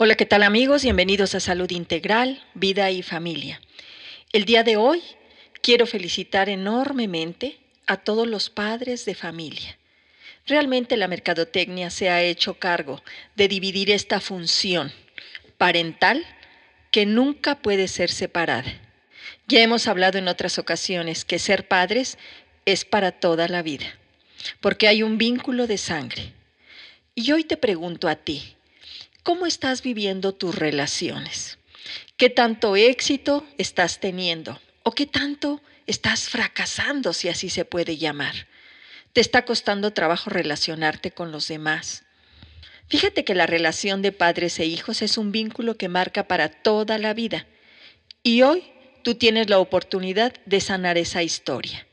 Hola, ¿qué tal amigos? Bienvenidos a Salud Integral, Vida y Familia. El día de hoy quiero felicitar enormemente a todos los padres de familia. Realmente la mercadotecnia se ha hecho cargo de dividir esta función parental que nunca puede ser separada. Ya hemos hablado en otras ocasiones que ser padres es para toda la vida, porque hay un vínculo de sangre. Y hoy te pregunto a ti, ¿Cómo estás viviendo tus relaciones? ¿Qué tanto éxito estás teniendo? ¿O qué tanto estás fracasando, si así se puede llamar? ¿Te está costando trabajo relacionarte con los demás? Fíjate que la relación de padres e hijos es un vínculo que marca para toda la vida. Y hoy tú tienes la oportunidad de sanar esa historia.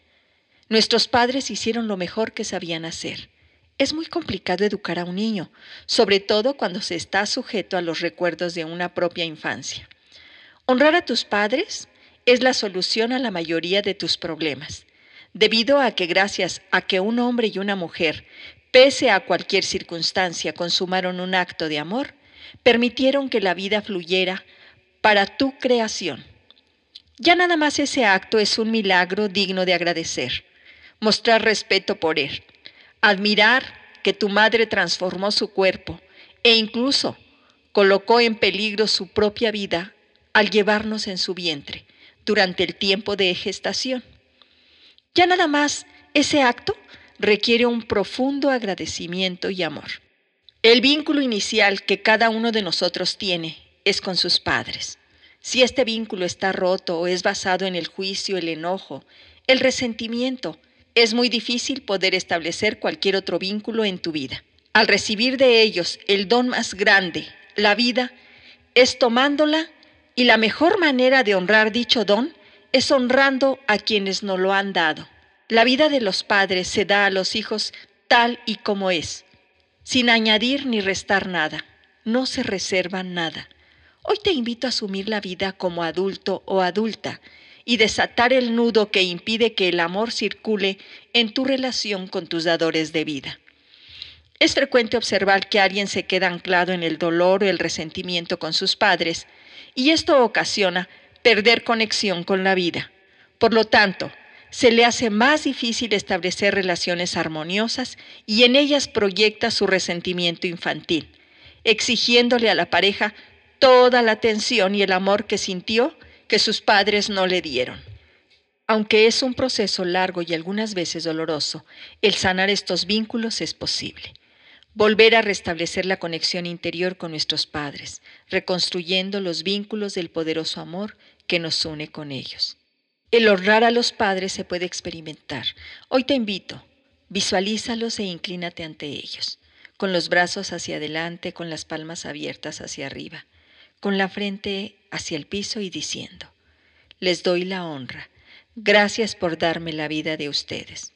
Nuestros padres hicieron lo mejor que sabían hacer es muy complicado educar a un niño, sobre todo cuando se está sujeto a los recuerdos de una propia infancia. Honrar a tus padres es la solución a la mayoría de tus problemas, debido a que gracias a que un hombre y una mujer, pese a cualquier circunstancia, consumaron un acto de amor, permitieron que la vida fluyera para tu creación. Ya nada más ese acto es un milagro digno de agradecer, mostrar respeto por él admirar que tu madre transformó su cuerpo e incluso colocó en peligro su propia vida al llevarnos en su vientre durante el tiempo de gestación. Ya nada más ese acto requiere un profundo agradecimiento y amor. El vínculo inicial que cada uno de nosotros tiene es con sus padres. Si este vínculo está roto o es basado en el juicio, el enojo, el resentimiento, es muy difícil poder establecer cualquier otro vínculo en tu vida. Al recibir de ellos el don más grande, la vida, es tomándola y la mejor manera de honrar dicho don es honrando a quienes nos lo han dado. La vida de los padres se da a los hijos tal y como es, sin añadir ni restar nada. No se reserva nada. Hoy te invito a asumir la vida como adulto o adulta y desatar el nudo que impide que el amor circule en tu relación con tus dadores de vida. Es frecuente observar que alguien se queda anclado en el dolor o el resentimiento con sus padres y esto ocasiona perder conexión con la vida. Por lo tanto, se le hace más difícil establecer relaciones armoniosas y en ellas proyecta su resentimiento infantil, exigiéndole a la pareja toda la atención y el amor que sintió que sus padres no le dieron. Aunque es un proceso largo y algunas veces doloroso, el sanar estos vínculos es posible. Volver a restablecer la conexión interior con nuestros padres, reconstruyendo los vínculos del poderoso amor que nos une con ellos. El honrar a los padres se puede experimentar. Hoy te invito, visualízalos e inclínate ante ellos, con los brazos hacia adelante, con las palmas abiertas hacia arriba con la frente hacia el piso y diciendo, les doy la honra, gracias por darme la vida de ustedes.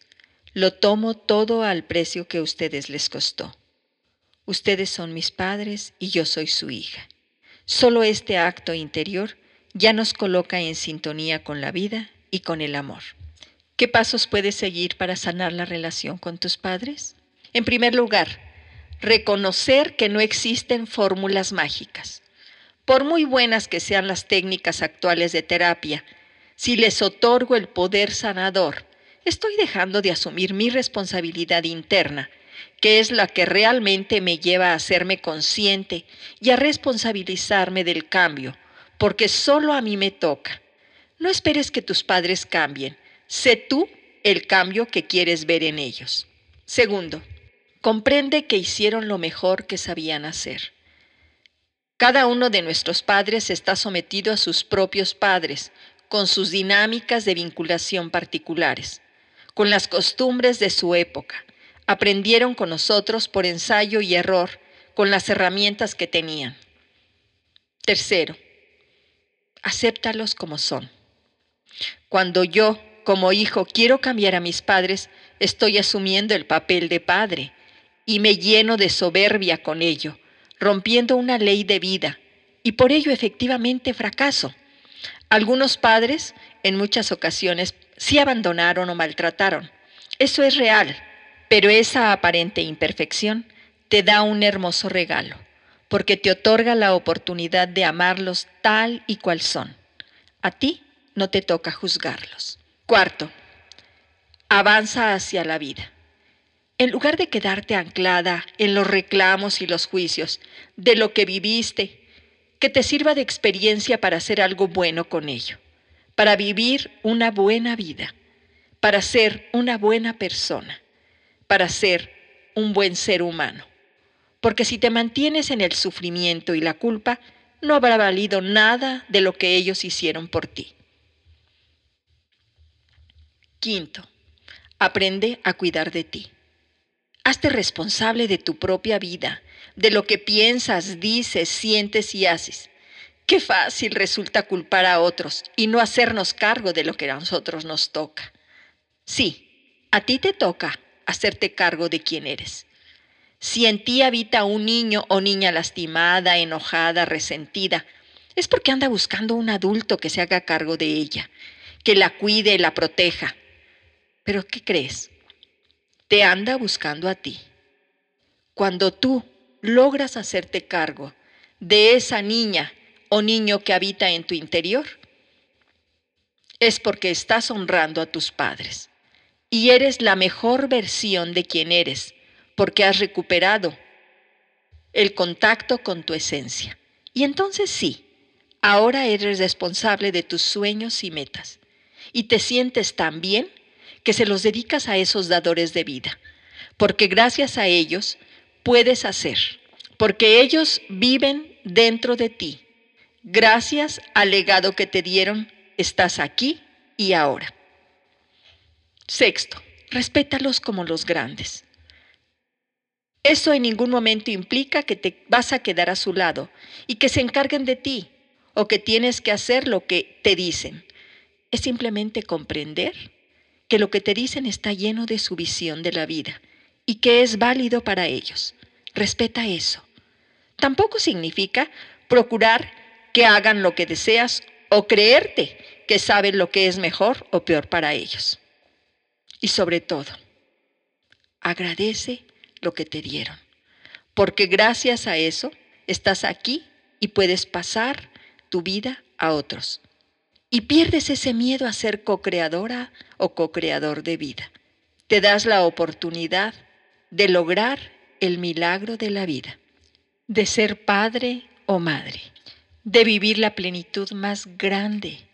Lo tomo todo al precio que ustedes les costó. Ustedes son mis padres y yo soy su hija. Solo este acto interior ya nos coloca en sintonía con la vida y con el amor. ¿Qué pasos puedes seguir para sanar la relación con tus padres? En primer lugar, reconocer que no existen fórmulas mágicas. Por muy buenas que sean las técnicas actuales de terapia, si les otorgo el poder sanador, estoy dejando de asumir mi responsabilidad interna, que es la que realmente me lleva a hacerme consciente y a responsabilizarme del cambio, porque solo a mí me toca. No esperes que tus padres cambien, sé tú el cambio que quieres ver en ellos. Segundo, comprende que hicieron lo mejor que sabían hacer. Cada uno de nuestros padres está sometido a sus propios padres, con sus dinámicas de vinculación particulares, con las costumbres de su época. Aprendieron con nosotros por ensayo y error, con las herramientas que tenían. Tercero, acéptalos como son. Cuando yo, como hijo, quiero cambiar a mis padres, estoy asumiendo el papel de padre y me lleno de soberbia con ello rompiendo una ley de vida, y por ello efectivamente fracaso. Algunos padres en muchas ocasiones sí abandonaron o maltrataron. Eso es real, pero esa aparente imperfección te da un hermoso regalo. porque te otorga la oportunidad de amarlos tal y cual son. A ti no te toca juzgarlos. Cuarto, avanza hacia la vida. En lugar de quedarte anclada en los reclamos y los juicios de lo que viviste, que te sirva de experiencia para hacer algo bueno con ello, para vivir una buena vida, para ser una buena persona, para ser un buen ser humano. Porque si te mantienes en el sufrimiento y la culpa, no habrá valido nada de lo que ellos hicieron por ti. Quinto, aprende a cuidar de ti. Hazte responsable de tu propia vida, de lo que piensas, dices, sientes y haces. Qué fácil resulta culpar a otros y no hacernos cargo de lo que a nosotros nos toca. Sí, a ti te toca hacerte cargo de quién eres. Si en ti habita un niño o niña lastimada, enojada, resentida, es porque anda buscando un adulto que se haga cargo de ella, que la cuide y la proteja. Pero ¿qué crees? Te anda buscando a ti. Cuando tú logras hacerte cargo de esa niña o niño que habita en tu interior, es porque estás honrando a tus padres y eres la mejor versión de quien eres, porque has recuperado el contacto con tu esencia. Y entonces sí, ahora eres responsable de tus sueños y metas. Y te sientes tan bien que se los dedicas a esos dadores de vida, porque gracias a ellos puedes hacer, porque ellos viven dentro de ti. Gracias al legado que te dieron, estás aquí y ahora. Sexto, respétalos como los grandes. Eso en ningún momento implica que te vas a quedar a su lado y que se encarguen de ti o que tienes que hacer lo que te dicen. Es simplemente comprender que lo que te dicen está lleno de su visión de la vida y que es válido para ellos. Respeta eso. Tampoco significa procurar que hagan lo que deseas o creerte que saben lo que es mejor o peor para ellos. Y sobre todo, agradece lo que te dieron, porque gracias a eso estás aquí y puedes pasar tu vida a otros. Y pierdes ese miedo a ser co-creadora o co-creador de vida. Te das la oportunidad de lograr el milagro de la vida, de ser padre o madre, de vivir la plenitud más grande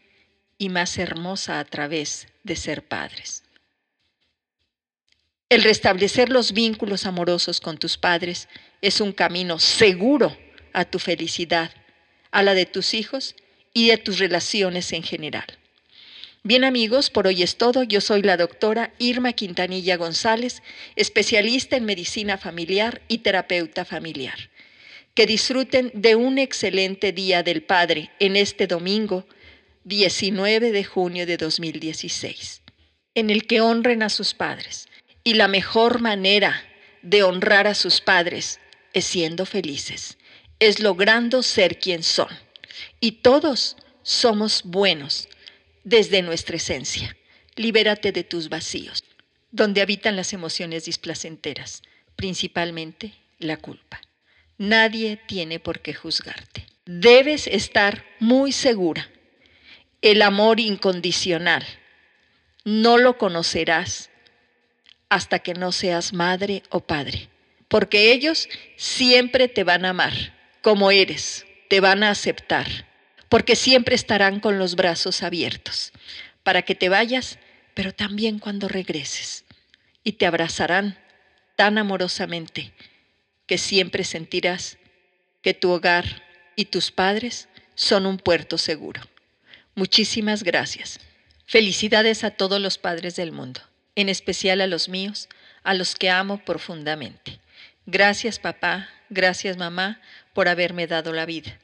y más hermosa a través de ser padres. El restablecer los vínculos amorosos con tus padres es un camino seguro a tu felicidad, a la de tus hijos y de tus relaciones en general. Bien amigos, por hoy es todo. Yo soy la doctora Irma Quintanilla González, especialista en medicina familiar y terapeuta familiar. Que disfruten de un excelente Día del Padre en este domingo 19 de junio de 2016, en el que honren a sus padres. Y la mejor manera de honrar a sus padres es siendo felices, es logrando ser quien son. Y todos somos buenos desde nuestra esencia. Libérate de tus vacíos, donde habitan las emociones displacenteras, principalmente la culpa. Nadie tiene por qué juzgarte. Debes estar muy segura. El amor incondicional no lo conocerás hasta que no seas madre o padre, porque ellos siempre te van a amar como eres, te van a aceptar porque siempre estarán con los brazos abiertos para que te vayas, pero también cuando regreses. Y te abrazarán tan amorosamente que siempre sentirás que tu hogar y tus padres son un puerto seguro. Muchísimas gracias. Felicidades a todos los padres del mundo, en especial a los míos, a los que amo profundamente. Gracias papá, gracias mamá por haberme dado la vida.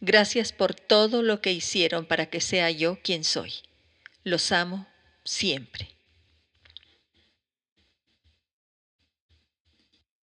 Gracias por todo lo que hicieron para que sea yo quien soy. Los amo siempre.